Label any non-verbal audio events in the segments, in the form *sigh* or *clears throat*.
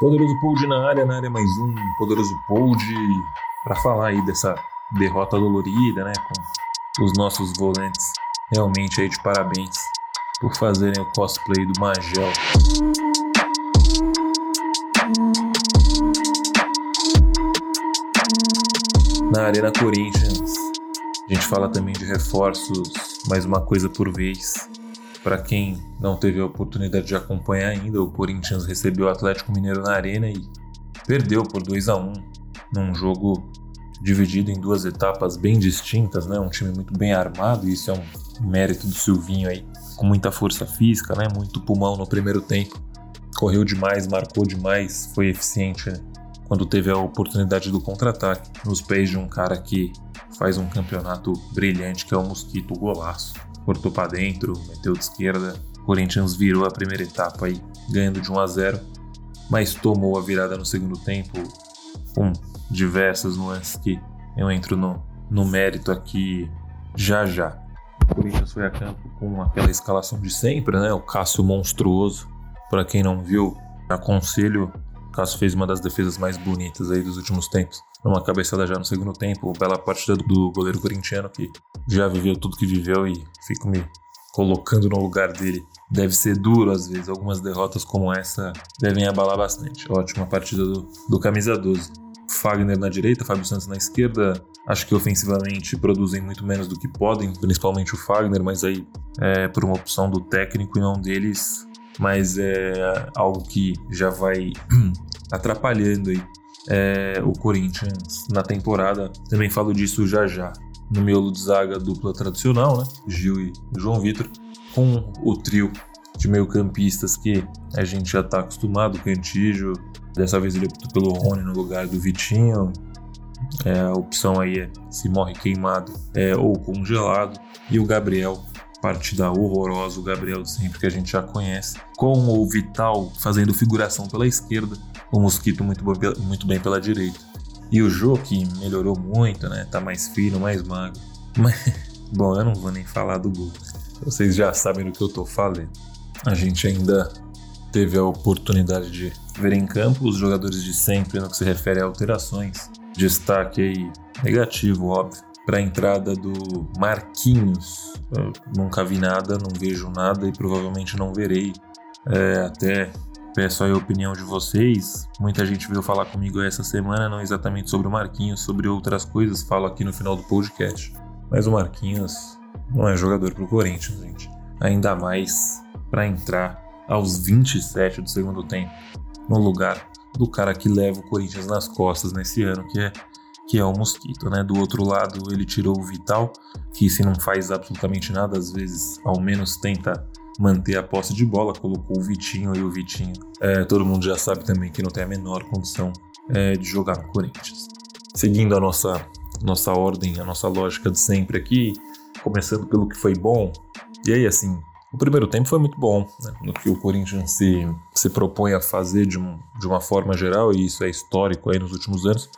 Poderoso Pold na área, na área mais um Poderoso Pold para falar aí dessa derrota dolorida, né, com os nossos volantes realmente aí de parabéns por fazerem o cosplay do Magel. Na Arena Corinthians, a gente fala também de reforços, mais uma coisa por vez. Para quem não teve a oportunidade de acompanhar ainda, o Corinthians recebeu o Atlético Mineiro na Arena e perdeu por 2 a 1 num jogo dividido em duas etapas bem distintas, né? Um time muito bem armado, e isso é um mérito do Silvinho aí, com muita força física, né? Muito pulmão no primeiro tempo. Correu demais, marcou demais, foi eficiente né? Quando teve a oportunidade do contra-ataque nos pés de um cara que faz um campeonato brilhante, que é o Mosquito Golaço cortou para dentro, meteu de esquerda. Corinthians virou a primeira etapa aí, ganhando de 1 a 0, mas tomou a virada no segundo tempo com diversas nuances que eu entro no, no mérito aqui já já. O Corinthians foi a campo com aquela escalação de sempre, né? O Cássio monstruoso. Para quem não viu, aconselho. Cássio fez uma das defesas mais bonitas aí dos últimos tempos numa cabeçada já no segundo tempo, bela partida do goleiro corintiano que já viveu tudo que viveu e fico me colocando no lugar dele. Deve ser duro às vezes, algumas derrotas como essa devem abalar bastante. Ótima partida do, do camisa 12. Fagner na direita, Fábio Santos na esquerda. Acho que ofensivamente produzem muito menos do que podem, principalmente o Fagner, mas aí é por uma opção do técnico e não deles. Mas é algo que já vai *clears throat* atrapalhando aí é, o Corinthians na temporada. Também falo disso já já. No miolo de zaga dupla tradicional, né? Gil e João Vitor, com o trio de meio-campistas que a gente já está acostumado, o Cantígio, dessa vez ele optou pelo Rony no lugar do Vitinho. É, a opção aí é se morre queimado é, ou congelado. E o Gabriel, partida horrorosa, o Gabriel de sempre que a gente já conhece, com o Vital fazendo figuração pela esquerda o Mosquito muito, muito bem pela direita. E o Jô, que melhorou muito, né? Tá mais fino, mais magro. Mas, *laughs* bom, eu não vou nem falar do gol. Vocês já sabem do que eu tô falando. A gente ainda teve a oportunidade de ver em campo os jogadores de sempre no que se refere a alterações. Destaque aí negativo, óbvio, para a entrada do Marquinhos. Eu nunca vi nada, não vejo nada e provavelmente não verei é, até Peço a opinião de vocês. Muita gente veio falar comigo essa semana, não exatamente sobre o Marquinhos, sobre outras coisas. Falo aqui no final do podcast. Mas o Marquinhos não é jogador pro Corinthians, gente. Ainda mais para entrar aos 27 do segundo tempo, no lugar do cara que leva o Corinthians nas costas nesse ano, que é que é o Mosquito, né? Do outro lado, ele tirou o Vital, que se não faz absolutamente nada, às vezes ao menos tenta manter a posse de bola, colocou o Vitinho e o Vitinho. É, todo mundo já sabe também que não tem a menor condição é, de jogar no Corinthians. Seguindo a nossa, nossa ordem, a nossa lógica de sempre aqui, começando pelo que foi bom. E aí, assim, o primeiro tempo foi muito bom, né? no que o Corinthians se, se propõe a fazer de, um, de uma forma geral, e isso é histórico aí nos últimos anos.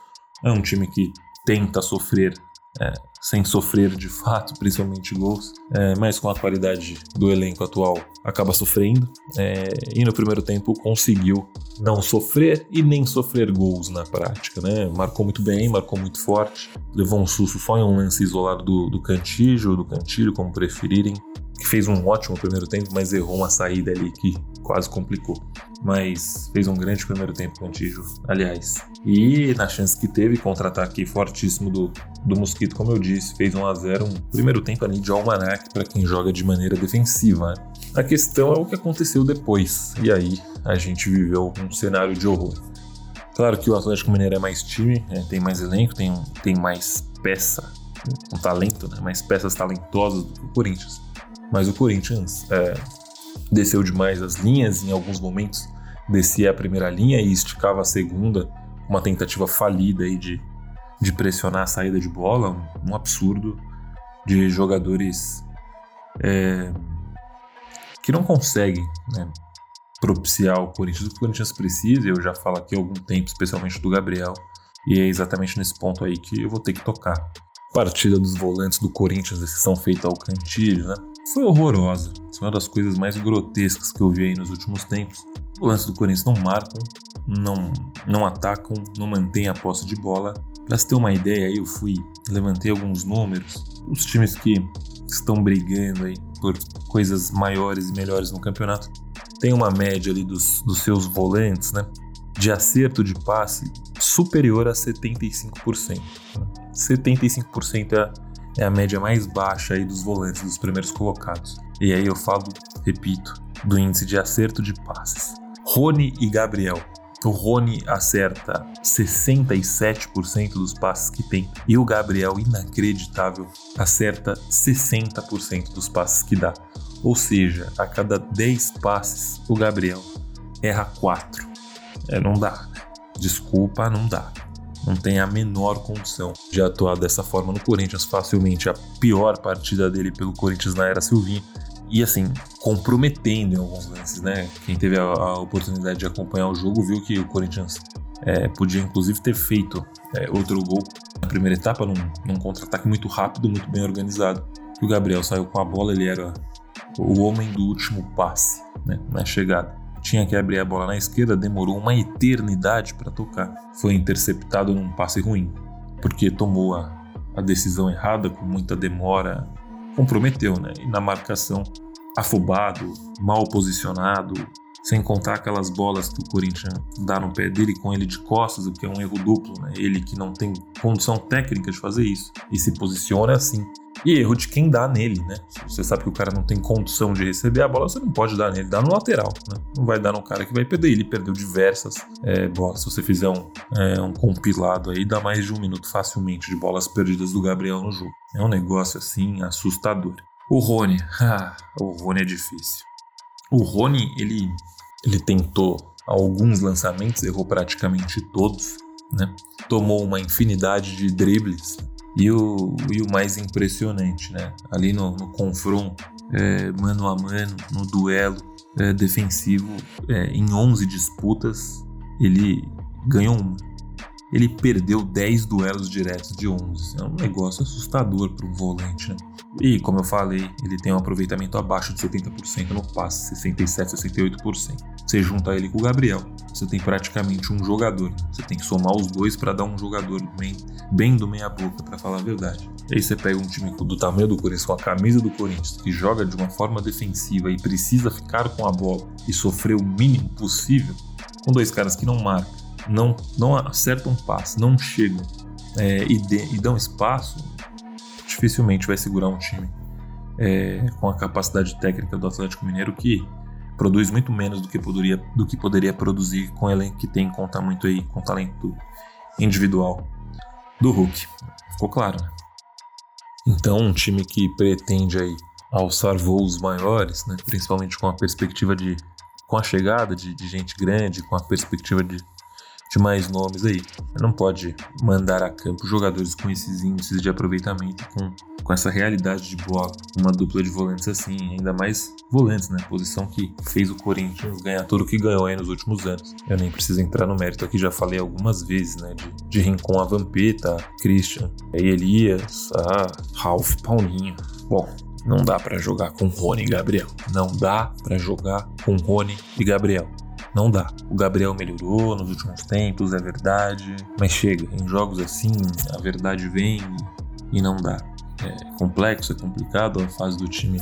É um time que tenta sofrer é, sem sofrer de fato, *laughs* principalmente gols, é, mas com a qualidade do elenco atual acaba sofrendo. É, e no primeiro tempo conseguiu não sofrer e nem sofrer gols na prática, né? Marcou muito bem, marcou muito forte, levou um susto só em um lance isolado do, do Cantillo, do Cantilho, como preferirem, que fez um ótimo primeiro tempo, mas errou uma saída ali que quase complicou. Mas fez um grande primeiro tempo com o Tijo, aliás. E na chance que teve, contra-ataque fortíssimo do, do Mosquito, como eu disse, fez 1 a 0 um primeiro tempo ali de almanac para quem joga de maneira defensiva. A questão é o que aconteceu depois. E aí a gente viveu um cenário de horror. Claro que o Atlético Mineiro é mais time, né? tem mais elenco, tem, tem mais peça, um talento, né? mais peças talentosas do que o Corinthians. Mas o Corinthians é, desceu demais as linhas, em alguns momentos descia a primeira linha e esticava a segunda, uma tentativa falida aí de, de pressionar a saída de bola, um, um absurdo de jogadores é, que não conseguem né, propiciar o Corinthians o que o Corinthians precisa, eu já falo aqui há algum tempo, especialmente do Gabriel, e é exatamente nesse ponto aí que eu vou ter que tocar. Partida dos volantes do Corinthians, decisão feita ao Cantilho, né? Foi horrorosa. Foi uma das coisas mais grotescas que eu vi aí nos últimos tempos. O lance do Corinthians não marcam. não, não atacam, não mantêm a posse de bola. Para se ter uma ideia, eu fui, levantei alguns números. Os times que estão brigando aí por coisas maiores e melhores no campeonato tem uma média ali dos, dos seus volantes, né? De acerto de passe superior a 75%. 75% é, é a média mais baixa aí dos volantes, dos primeiros colocados. E aí eu falo, repito, do índice de acerto de passes. Rony e Gabriel. O Rony acerta 67% dos passes que tem e o Gabriel, inacreditável, acerta 60% dos passes que dá. Ou seja, a cada 10 passes, o Gabriel erra 4. É, não dá. Desculpa, não dá. Não tem a menor condição de atuar dessa forma no Corinthians. Facilmente a pior partida dele pelo Corinthians na era Silvinho e assim, comprometendo em alguns lances, né? Quem teve a, a oportunidade de acompanhar o jogo viu que o Corinthians é, podia inclusive ter feito é, outro gol na primeira etapa, num, num contra-ataque muito rápido, muito bem organizado. o Gabriel saiu com a bola, ele era o homem do último passe né, na chegada. Tinha que abrir a bola na esquerda, demorou uma eternidade para tocar. Foi interceptado num passe ruim, porque tomou a, a decisão errada com muita demora comprometeu, né? E na marcação, afobado, mal posicionado, sem contar aquelas bolas que o Corinthians dá no pé dele com ele de costas, o que é um erro duplo, né? Ele que não tem condição técnica de fazer isso e se posiciona assim. E erro de quem dá nele, né? Você sabe que o cara não tem condição de receber a bola, você não pode dar nele, dá no lateral, né? Não vai dar no cara que vai perder. Ele perdeu diversas é, bolas. Se você fizer um, é, um compilado aí, dá mais de um minuto facilmente de bolas perdidas do Gabriel no jogo. É um negócio assim assustador. O Rony, *laughs* ah, o Rony é difícil. O Rony, ele, ele tentou alguns lançamentos, errou praticamente todos, né? Tomou uma infinidade de dribles e o, e o mais impressionante, né? Ali no, no confronto, é, mano a mano, no duelo é, defensivo, é, em 11 disputas, ele ganhou uma. Ele perdeu 10 duelos diretos de 11. É um negócio assustador para um volante, né? E, como eu falei, ele tem um aproveitamento abaixo de 70% no passe, 67%, 68%. Você junta ele com o Gabriel, você tem praticamente um jogador. Você tem que somar os dois para dar um jogador bem, bem do meia-boca, para falar a verdade. E aí você pega um time do tamanho do Corinthians, com a camisa do Corinthians, que joga de uma forma defensiva e precisa ficar com a bola e sofrer o mínimo possível, com dois caras que não marcam, não, não acertam passe, não chegam é, e, de, e dão espaço, dificilmente vai segurar um time é, com a capacidade técnica do Atlético Mineiro que produz muito menos do que poderia, do que poderia produzir com o elenco que tem, conta muito aí com o talento individual do Hulk. Ficou claro, né? Então, um time que pretende aí alçar voos maiores, né, principalmente com a perspectiva de com a chegada de, de gente grande, com a perspectiva de de mais nomes aí. Não pode mandar a campo jogadores com esses índices de aproveitamento, com, com essa realidade de bola, uma dupla de volantes assim, ainda mais volantes, né? Posição que fez o Corinthians ganhar tudo que ganhou aí nos últimos anos. Eu nem preciso entrar no mérito aqui, já falei algumas vezes, né? De, de Rincon a Vampeta, Christian, Elias, a Ralph Paulinho. Bom, não dá para jogar com Rony e Gabriel. Não dá para jogar com Rony e Gabriel. Não dá. O Gabriel melhorou nos últimos tempos, é verdade, mas chega. Em jogos assim, a verdade vem e não dá. É complexo, é complicado. A fase do time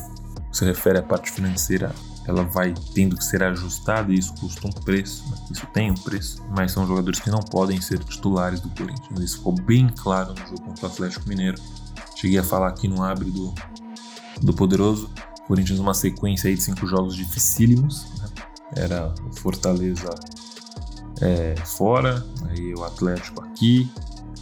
se refere à parte financeira, ela vai tendo que ser ajustada e isso custa um preço. Né? Isso tem um preço, mas são jogadores que não podem ser titulares do Corinthians. Isso ficou bem claro no jogo contra o Atlético Mineiro. Cheguei a falar aqui no abre do, do Poderoso. Corinthians uma sequência aí de cinco jogos dificílimos? Era o Fortaleza é, fora, aí o Atlético aqui,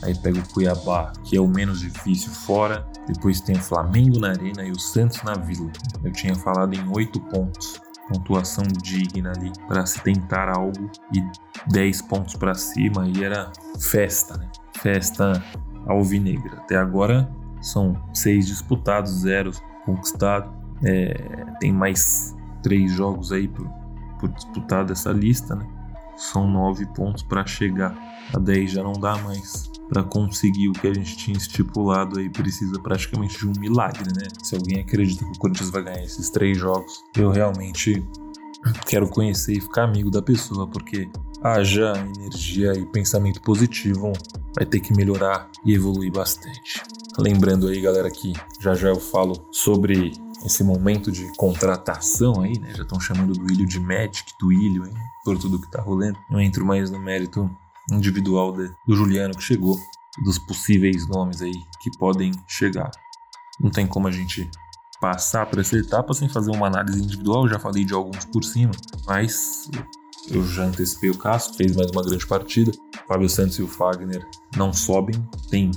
aí pega o Cuiabá, que é o menos difícil fora, depois tem o Flamengo na Arena e o Santos na Vila. Eu tinha falado em oito pontos, pontuação digna ali para se tentar algo e 10 pontos para cima e era festa, né? Festa alvinegra. Até agora são seis disputados, zero conquistado. É, tem mais três jogos aí pro, por disputar dessa lista, né? São nove pontos para chegar. A 10 já não dá mais. Para conseguir o que a gente tinha estipulado aí, precisa praticamente de um milagre, né? Se alguém acredita que o Corinthians vai ganhar esses três jogos, eu realmente quero conhecer e ficar amigo da pessoa, porque haja energia e pensamento positivo, vai ter que melhorar e evoluir bastante. Lembrando aí, galera, que já já eu falo sobre esse momento de contratação aí, né? Já estão chamando do Ilho de Magic, do Ilho, hein? Por tudo que tá rolando. Não entro mais no mérito individual de, do Juliano que chegou, dos possíveis nomes aí que podem chegar. Não tem como a gente passar para essa etapa sem fazer uma análise individual, já falei de alguns por cima, mas eu já antecipei o Cássio, fez mais uma grande partida. Fábio Santos e o Fagner não sobem, tem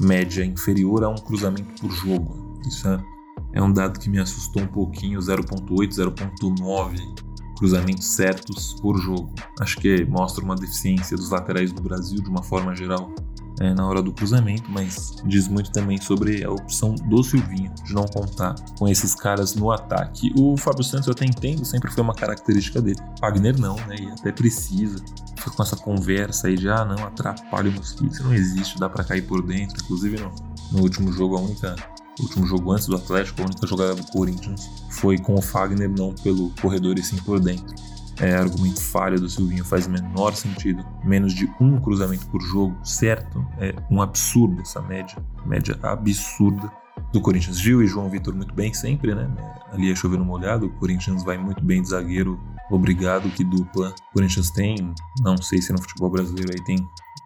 média inferior a um cruzamento por jogo. Isso é, é um dado que me assustou um pouquinho, 0.8, 0.9 cruzamentos certos por jogo. Acho que mostra uma deficiência dos laterais do Brasil de uma forma geral é, na hora do cruzamento, mas diz muito também sobre a opção do Silvinho de não contar com esses caras no ataque. O Fábio Santos eu até entendo, sempre foi uma característica dele. Wagner não, né? E até precisa. Fica com essa conversa aí de ah, não, atrapalha o mosquito. Isso não existe, dá para cair por dentro. Inclusive no, no último jogo, a única o último jogo antes do Atlético, a única jogada do Corinthians foi com o Fagner, não pelo corredor e sim por dentro é, argumento falha do Silvinho faz menor sentido. Menos de um cruzamento por jogo, certo? É um absurdo essa média. Média absurda do Corinthians. Gil e João Vitor muito bem sempre, né? Ali é chovendo molhado. O Corinthians vai muito bem de zagueiro. Obrigado, que dupla. O Corinthians tem, não sei se no futebol brasileiro aí tem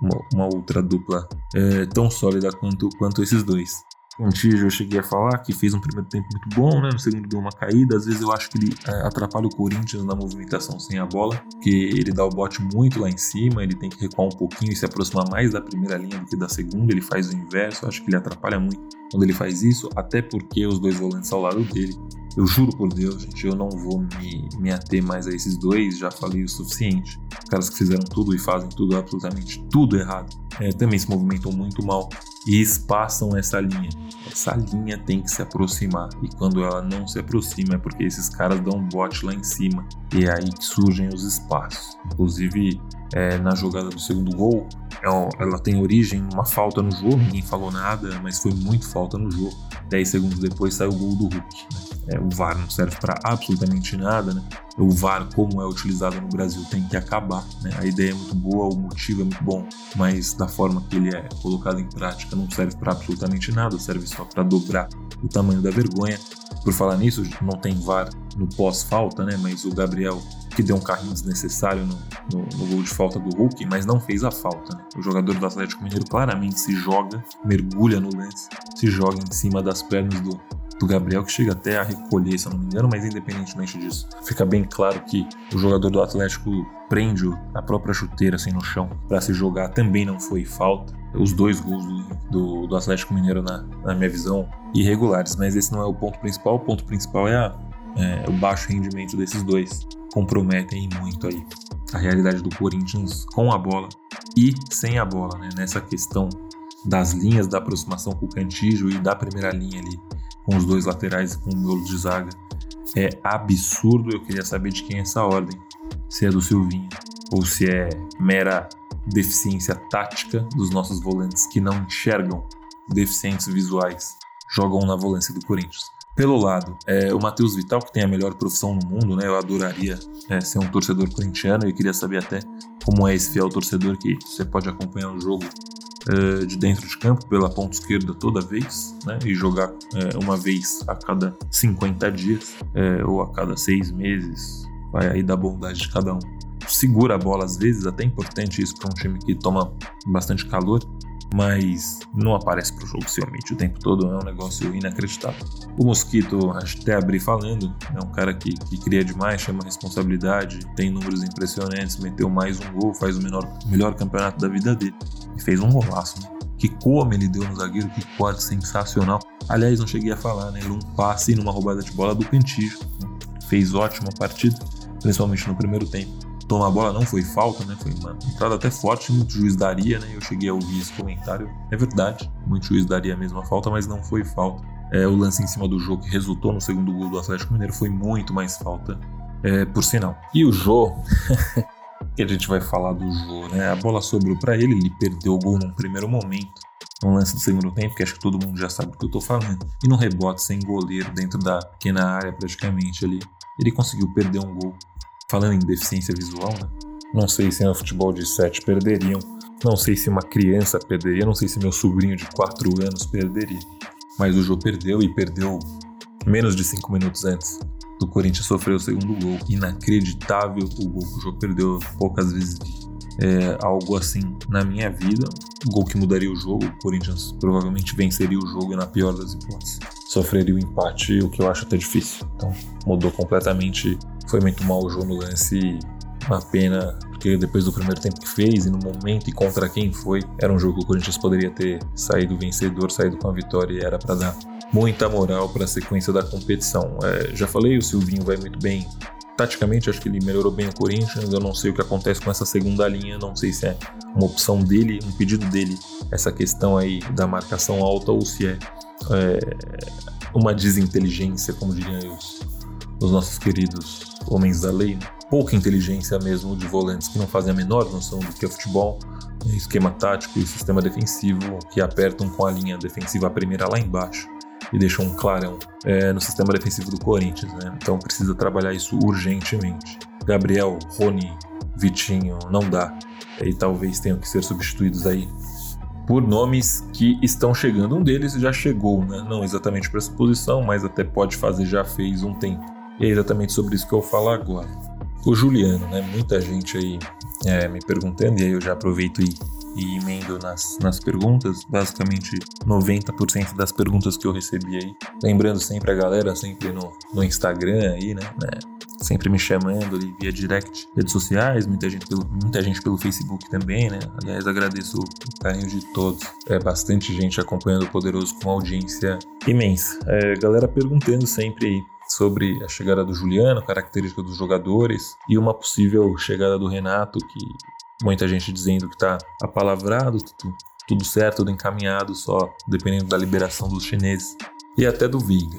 uma, uma outra dupla é, tão sólida quanto, quanto esses dois. Contígio eu cheguei a falar que fez um primeiro tempo muito bom, né? No segundo deu uma caída. Às vezes eu acho que ele é, atrapalha o Corinthians na movimentação sem a bola, porque ele dá o bote muito lá em cima, ele tem que recuar um pouquinho e se aproximar mais da primeira linha do que da segunda. Ele faz o inverso, eu acho que ele atrapalha muito quando ele faz isso, até porque os dois volantes ao lado dele. Eu juro por Deus, gente, eu não vou me, me ater mais a esses dois, já falei o suficiente. Os caras que fizeram tudo e fazem tudo, absolutamente tudo errado, é, também se movimentam muito mal e espaçam essa linha. Essa linha tem que se aproximar e quando ela não se aproxima é porque esses caras dão um bote lá em cima e é aí que surgem os espaços. Inclusive é, na jogada do segundo gol, é ela tem origem numa falta no jogo, ninguém falou nada, mas foi muito falta no jogo. 10 segundos depois saiu o gol do Hulk. Né? É, o VAR não serve para absolutamente nada, né? O VAR, como é utilizado no Brasil, tem que acabar. Né? A ideia é muito boa, o motivo é muito bom, mas da forma que ele é colocado em prática não serve para absolutamente nada, serve só para dobrar o tamanho da vergonha. Por falar nisso, não tem VAR no pós-falta, né? Mas o Gabriel que deu um carrinho desnecessário no, no, no, gol de falta do Hulk, mas não fez a falta. Né? O jogador do Atlético Mineiro claramente se joga, mergulha no lance, se joga em cima das pernas do, do Gabriel, que chega até a recolher, se eu não me engano, mas independentemente disso, fica bem claro que o jogador do Atlético prende a própria chuteira assim no chão para se jogar, também não foi falta. Os dois gols do, do, Atlético Mineiro, na, na, minha visão, irregulares, mas esse não é o ponto principal. O ponto principal é, a, é o baixo rendimento desses dois. Comprometem muito aí a realidade do Corinthians com a bola e sem a bola, né? Nessa questão das linhas da aproximação com o Cantígio e da primeira linha ali com os dois laterais e com o miolo de zaga. É absurdo, eu queria saber de quem é essa ordem. Se é do Silvinho ou se é mera deficiência tática dos nossos volantes que não enxergam deficientes visuais, jogam na volância do Corinthians. Pelo lado, é, o Matheus Vital, que tem a melhor profissão no mundo, né? Eu adoraria é, ser um torcedor corintiano e queria saber até como é esse fiel torcedor que você pode acompanhar o jogo uh, de dentro de campo pela ponta esquerda toda vez, né? E jogar uh, uma vez a cada 50 dias uh, ou a cada seis meses, vai aí da bondade de cada um. Segura a bola às vezes, até importante isso para um time que toma bastante calor, mas não aparece para o jogo realmente o tempo todo, é um negócio inacreditável. O Mosquito, até abri falando, é um cara que, que cria demais, chama responsabilidade, tem números impressionantes, meteu mais um gol, faz o menor, melhor campeonato da vida dele e fez um golaço. Né? Que como ele deu no zagueiro, que corte sensacional. Aliás, não cheguei a falar, né? Um passe numa roubada de bola do Cantijo. Né? Fez ótima partida, principalmente no primeiro tempo tomar a bola não foi falta, né? Foi uma entrada até forte, muito juiz daria, né? Eu cheguei a ouvir esse comentário. É verdade, muito juiz daria a mesma falta, mas não foi falta. É, o lance em cima do jogo que resultou no segundo gol do Atlético Mineiro foi muito mais falta, é, por sinal. E o Jô, *laughs* que a gente vai falar do Jô, né? A bola sobrou para ele, ele perdeu o gol num primeiro momento. No lance do segundo tempo, que acho que todo mundo já sabe do que eu tô falando. E no rebote sem goleiro, dentro da pequena área praticamente ali. Ele conseguiu perder um gol falando em deficiência visual, né? Não sei se no futebol de 7 perderiam. Não sei se uma criança perderia. Não sei se meu sobrinho de 4 anos perderia. Mas o Jô perdeu e perdeu menos de 5 minutos antes do Corinthians sofrer o segundo gol. Inacreditável o gol que o Jô perdeu. Poucas vezes é, algo assim na minha vida. Um gol que mudaria o jogo. O Corinthians provavelmente venceria o jogo na pior das hipóteses, sofreria o empate, o que eu acho até difícil. Então, mudou completamente. Foi muito mal o jogo no lance. Uma pena, porque depois do primeiro tempo que fez e no momento e contra quem foi, era um jogo que o Corinthians poderia ter saído vencedor, saído com a vitória e era para dar muita moral para a sequência da competição. É, já falei, o Silvinho vai muito bem Taticamente, acho que ele melhorou bem o Corinthians. Eu não sei o que acontece com essa segunda linha. Não sei se é uma opção dele, um pedido dele, essa questão aí da marcação alta, ou se é, é uma desinteligência, como diriam os, os nossos queridos homens da lei. Né? Pouca inteligência mesmo de volantes que não fazem a menor noção do que é futebol, esquema tático e sistema defensivo que apertam com a linha defensiva primeira lá embaixo e deixou um clarão é, no sistema defensivo do Corinthians, né? Então precisa trabalhar isso urgentemente. Gabriel, Rony, Vitinho, não dá. E talvez tenham que ser substituídos aí por nomes que estão chegando. Um deles já chegou, né? Não exatamente para essa posição, mas até pode fazer, já fez um tempo. E é exatamente sobre isso que eu falo agora. O Juliano, né? Muita gente aí é, me perguntando, e aí eu já aproveito e e emendo nas, nas perguntas, basicamente 90% das perguntas que eu recebi aí. Lembrando sempre a galera, sempre no, no Instagram aí, né? né? Sempre me chamando ali via direct, redes sociais, muita gente pelo, muita gente pelo Facebook também, né? Aliás, agradeço o carinho de todos. É bastante gente acompanhando o Poderoso com audiência imensa. É, galera perguntando sempre aí sobre a chegada do Juliano, característica dos jogadores e uma possível chegada do Renato, que Muita gente dizendo que tá apalavrado, tudo, tudo certo, tudo encaminhado, só dependendo da liberação dos chineses. E até do Viga.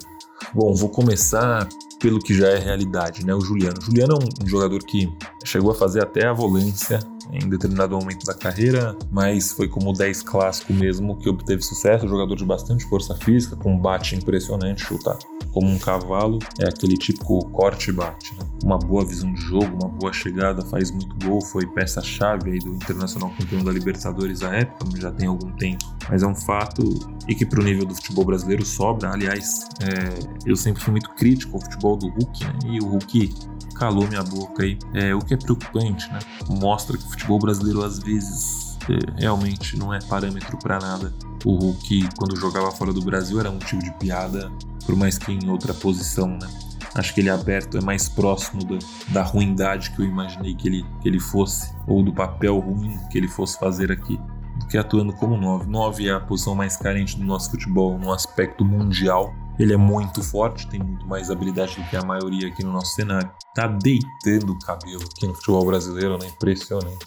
Bom, vou começar pelo que já é realidade, né? O Juliano. O Juliano é um jogador que chegou a fazer até a volância em determinado momento da carreira, mas foi como 10 clássico mesmo que obteve sucesso. Jogador de bastante força física, com bate impressionante, chuta como um cavalo, é aquele típico corte bate. Né? Uma boa visão de jogo, uma boa chegada, faz muito gol, foi peça-chave aí do Internacional campeão da Libertadores à época, já tem algum tempo, mas é um fato e que para o nível do futebol brasileiro sobra. Aliás, é, eu sempre fui muito crítico ao futebol do Hulk, né? e o Hulk calou minha boca aí. É, o que é preocupante, né? Mostra que o futebol brasileiro às vezes é, realmente não é parâmetro para nada. O Hulk, quando jogava fora do Brasil, era motivo de piada, por mais que em outra posição, né? Acho que ele é aberto é mais próximo da, da ruindade que eu imaginei que ele, que ele fosse, ou do papel ruim que ele fosse fazer aqui, do que atuando como 9. 9 é a posição mais carente do nosso futebol no aspecto mundial ele é muito forte, tem muito mais habilidade do que a maioria aqui no nosso cenário. Tá deitando o cabelo aqui no futebol brasileiro, né? Impressionante.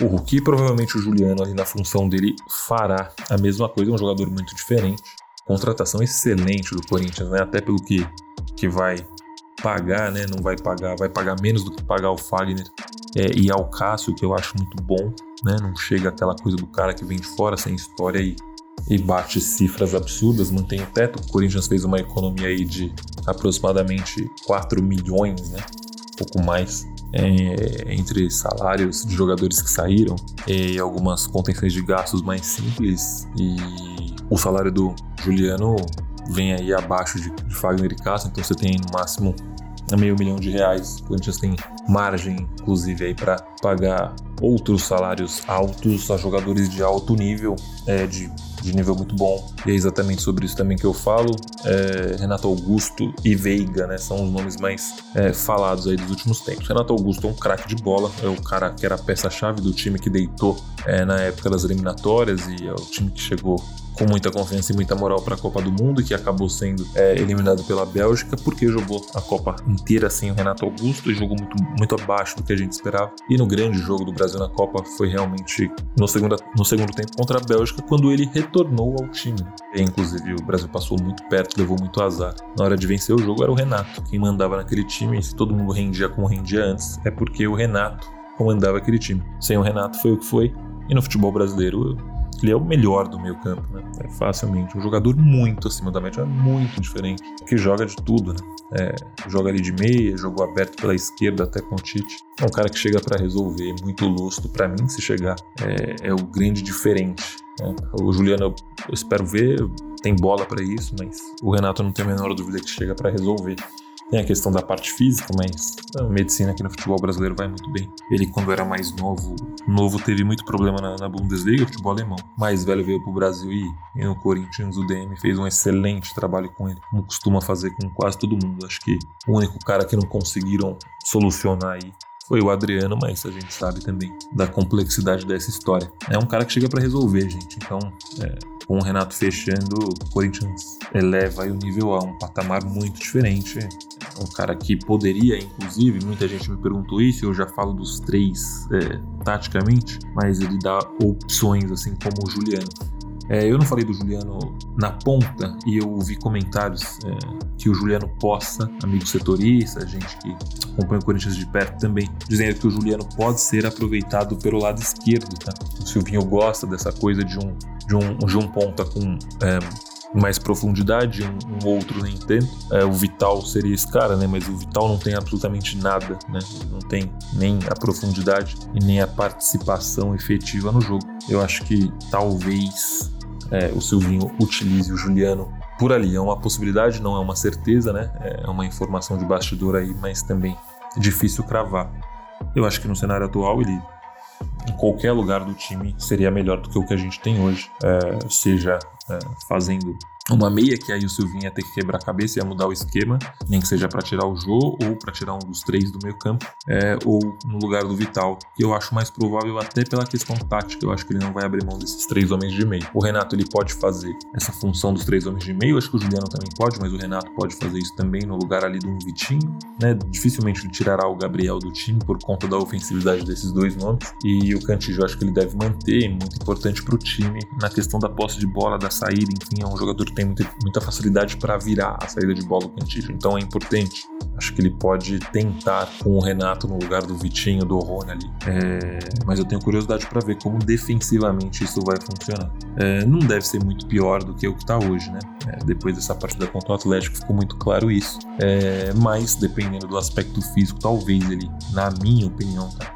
O Hulk, provavelmente o Juliano ali na função dele fará a mesma coisa, é um jogador muito diferente. Contratação excelente do Corinthians, né? Até pelo que, que vai pagar, né? Não vai pagar, vai pagar menos do que pagar o Fagner é, e ao Cássio, que eu acho muito bom, né? Não chega aquela coisa do cara que vem de fora sem história e e bate cifras absurdas, mantém o teto. O Corinthians fez uma economia aí de aproximadamente 4 milhões, né? Um pouco mais. É, entre salários de jogadores que saíram e algumas contenções de gastos mais simples e o salário do Juliano vem aí abaixo de, de Fagner e Cássio, então você tem no máximo meio milhão de reais. O Corinthians tem margem, inclusive, aí para pagar outros salários altos a jogadores de alto nível, é, de de nível muito bom. E é exatamente sobre isso também que eu falo. É, Renato Augusto e Veiga, né? São os nomes mais é, falados aí dos últimos tempos. Renato Augusto é um craque de bola, é o cara que era a peça-chave do time que deitou é, na época das eliminatórias e é o time que chegou com muita confiança e muita moral para a Copa do Mundo, que acabou sendo é, eliminado pela Bélgica, porque jogou a Copa inteira sem o Renato Augusto e jogou muito, muito abaixo do que a gente esperava. E no grande jogo do Brasil na Copa foi realmente no segundo, no segundo tempo contra a Bélgica, quando ele retornou ao time. E, inclusive, o Brasil passou muito perto, levou muito azar. Na hora de vencer o jogo era o Renato, quem mandava naquele time, e se todo mundo rendia como rendia antes, é porque o Renato comandava aquele time. Sem o Renato foi o que foi, e no futebol brasileiro ele é o melhor do meio campo, né? É facilmente. Um jogador muito acima da média, é muito diferente. Que joga de tudo, né? É, joga ali de meia, jogou aberto pela esquerda até com o Tite. É um cara que chega para resolver, muito lustro para mim, se chegar. É, é o grande diferente. Né? O Juliano, eu espero ver, tem bola para isso, mas o Renato não tem a menor dúvida que chega para resolver. Tem a questão da parte física, mas a medicina aqui no futebol brasileiro vai muito bem. Ele, quando era mais novo, novo teve muito problema na, na Bundesliga, futebol alemão. Mais velho veio pro Brasil e, e no Corinthians o DM fez um excelente trabalho com ele, como costuma fazer com quase todo mundo. Acho que o único cara que não conseguiram solucionar aí foi o Adriano, mas a gente sabe também da complexidade dessa história. É um cara que chega para resolver, gente. Então, é, com o Renato fechando, o Corinthians eleva o nível a um patamar muito diferente. É um cara que poderia, inclusive, muita gente me perguntou isso, eu já falo dos três é, taticamente, mas ele dá opções assim como o Juliano. É, eu não falei do Juliano na ponta e eu vi comentários é, que o Juliano possa, amigo setorista, gente que acompanha o Corinthians de perto também, dizendo que o Juliano pode ser aproveitado pelo lado esquerdo, tá? O Silvinho gosta dessa coisa de um, de um, de um ponta com é, mais profundidade, um, um, outro nem tanto. É, o Vital seria esse cara, né? Mas o Vital não tem absolutamente nada, né? Não tem nem a profundidade e nem a participação efetiva no jogo. Eu acho que talvez é, o Silvinho utilize o Juliano por ali. É uma possibilidade, não é uma certeza, né? É uma informação de bastidor aí, mas também difícil cravar. Eu acho que no cenário atual ele em qualquer lugar do time seria melhor do que o que a gente tem hoje, é, seja é, fazendo uma meia que aí o Silvinho ia ter que quebrar a cabeça, ia mudar o esquema, nem que seja para tirar o Jô ou para tirar um dos três do meio campo, é, ou no lugar do Vital, que eu acho mais provável até pela questão tática, eu acho que ele não vai abrir mão desses três homens de meio. O Renato ele pode fazer essa função dos três homens de meio, acho que o Juliano também pode, mas o Renato pode fazer isso também no lugar ali de um Vitinho, né? Dificilmente ele tirará o Gabriel do time por conta da ofensividade desses dois nomes, e o Cantillo eu acho que ele deve manter, muito importante para o time na questão da posse de bola, da saída, enfim, é um jogador tem muita, facilidade para virar a saída de bola do Cantillo. Então é importante. Acho que ele pode tentar com o Renato no lugar do Vitinho, do Rony ali. É, mas eu tenho curiosidade para ver como defensivamente isso vai funcionar. É, não deve ser muito pior do que o que está hoje, né? É, depois dessa partida contra o Atlético ficou muito claro isso. É, mas dependendo do aspecto físico, talvez ele, na minha opinião, tá?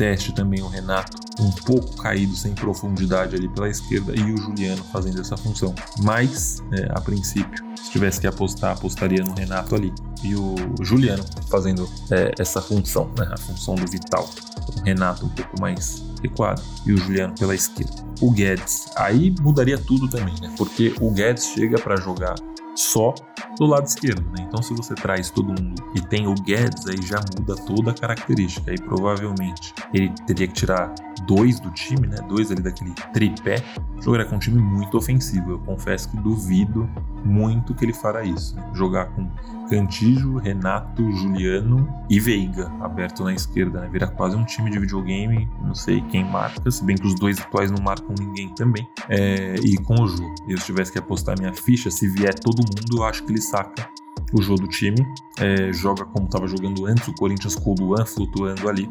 Teste também o Renato, um pouco caído sem profundidade ali pela esquerda, e o Juliano fazendo essa função. Mas, é, a princípio, se tivesse que apostar, apostaria no Renato ali. E o Juliano fazendo é, essa função, né, a função do Vital. O Renato um pouco mais recuado e o Juliano pela esquerda. O Guedes, aí mudaria tudo também, né? Porque o Guedes chega para jogar só do lado esquerdo, né? Então, se você traz todo mundo e tem o Guedes, aí já muda toda a característica. Aí provavelmente ele teria que tirar dois do time, né? Dois ali daquele tripé. Jogaria com um time muito ofensivo. Eu confesso que duvido muito que ele fará isso. Né? Jogar com Cantijo, Renato, Juliano e Veiga aberto na esquerda, né? Vira quase um time de videogame. Não sei quem marca, se bem que os dois atuais não marcam ninguém também. É, e com o Ju. Eu se tivesse que apostar minha ficha, se vier todo mundo, eu acho que ele saca o jogo do time. É, joga como estava jogando antes, o Corinthians com o Luan flutuando ali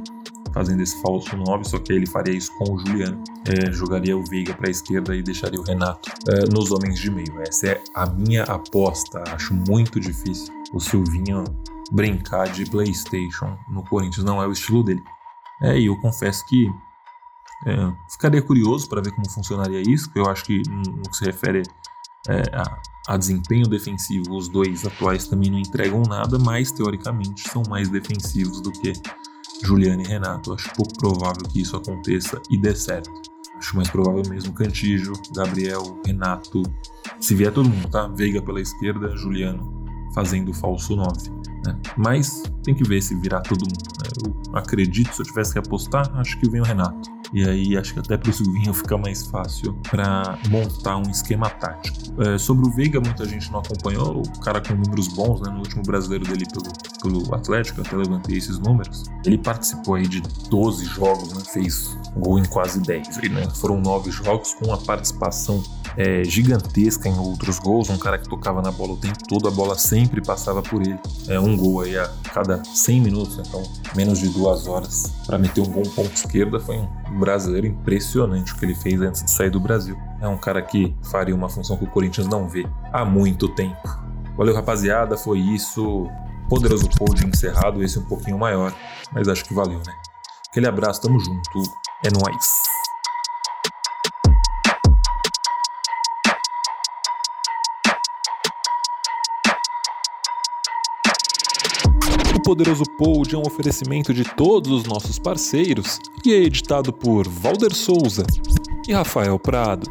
fazendo esse falso 9, só que aí ele faria isso com o Juliano. É, jogaria o Veiga para a esquerda e deixaria o Renato é, nos homens de meio. Essa é a minha aposta. Acho muito difícil o Silvinho brincar de PlayStation no Corinthians, não é o estilo dele. É, e eu confesso que é, ficaria curioso para ver como funcionaria isso, porque eu acho que no que se refere é, a, a, desempenho defensivo, os dois atuais também não entregam nada, mas teoricamente são mais defensivos do que Juliane e Renato. Acho pouco provável que isso aconteça e dê certo. Acho mais provável mesmo Cantijo, Gabriel, Renato. Se vier todo mundo, tá? Veiga pela esquerda, Juliano fazendo falso 9. Né? Mas tem que ver se virar todo mundo. Né? Eu acredito, se eu tivesse que apostar, acho que vem o Renato. E aí acho que até para o Silvinho fica mais fácil para montar um esquema tático. É, sobre o Veiga, muita gente não acompanhou, o cara com números bons, né, no último brasileiro dele pelo, pelo Atlético, até levantei esses números. Ele participou aí de 12 jogos, né, fez gol em quase 10. Aí, né, foram 9 jogos com a participação é, gigantesca em outros gols, um cara que tocava na bola o tempo todo, a bola sempre passava por ele. É um gol aí a cada 100 minutos, então menos de duas horas para meter um bom ponto esquerda. Foi um brasileiro impressionante o que ele fez antes de sair do Brasil. É um cara que faria uma função que o Corinthians não vê há muito tempo. Valeu, rapaziada, foi isso. Poderoso pod encerrado, esse um pouquinho maior, mas acho que valeu, né? Aquele abraço, tamo junto, é nóis. Poderoso Pod é um oferecimento de todos os nossos parceiros e é editado por Valder Souza e Rafael Prado.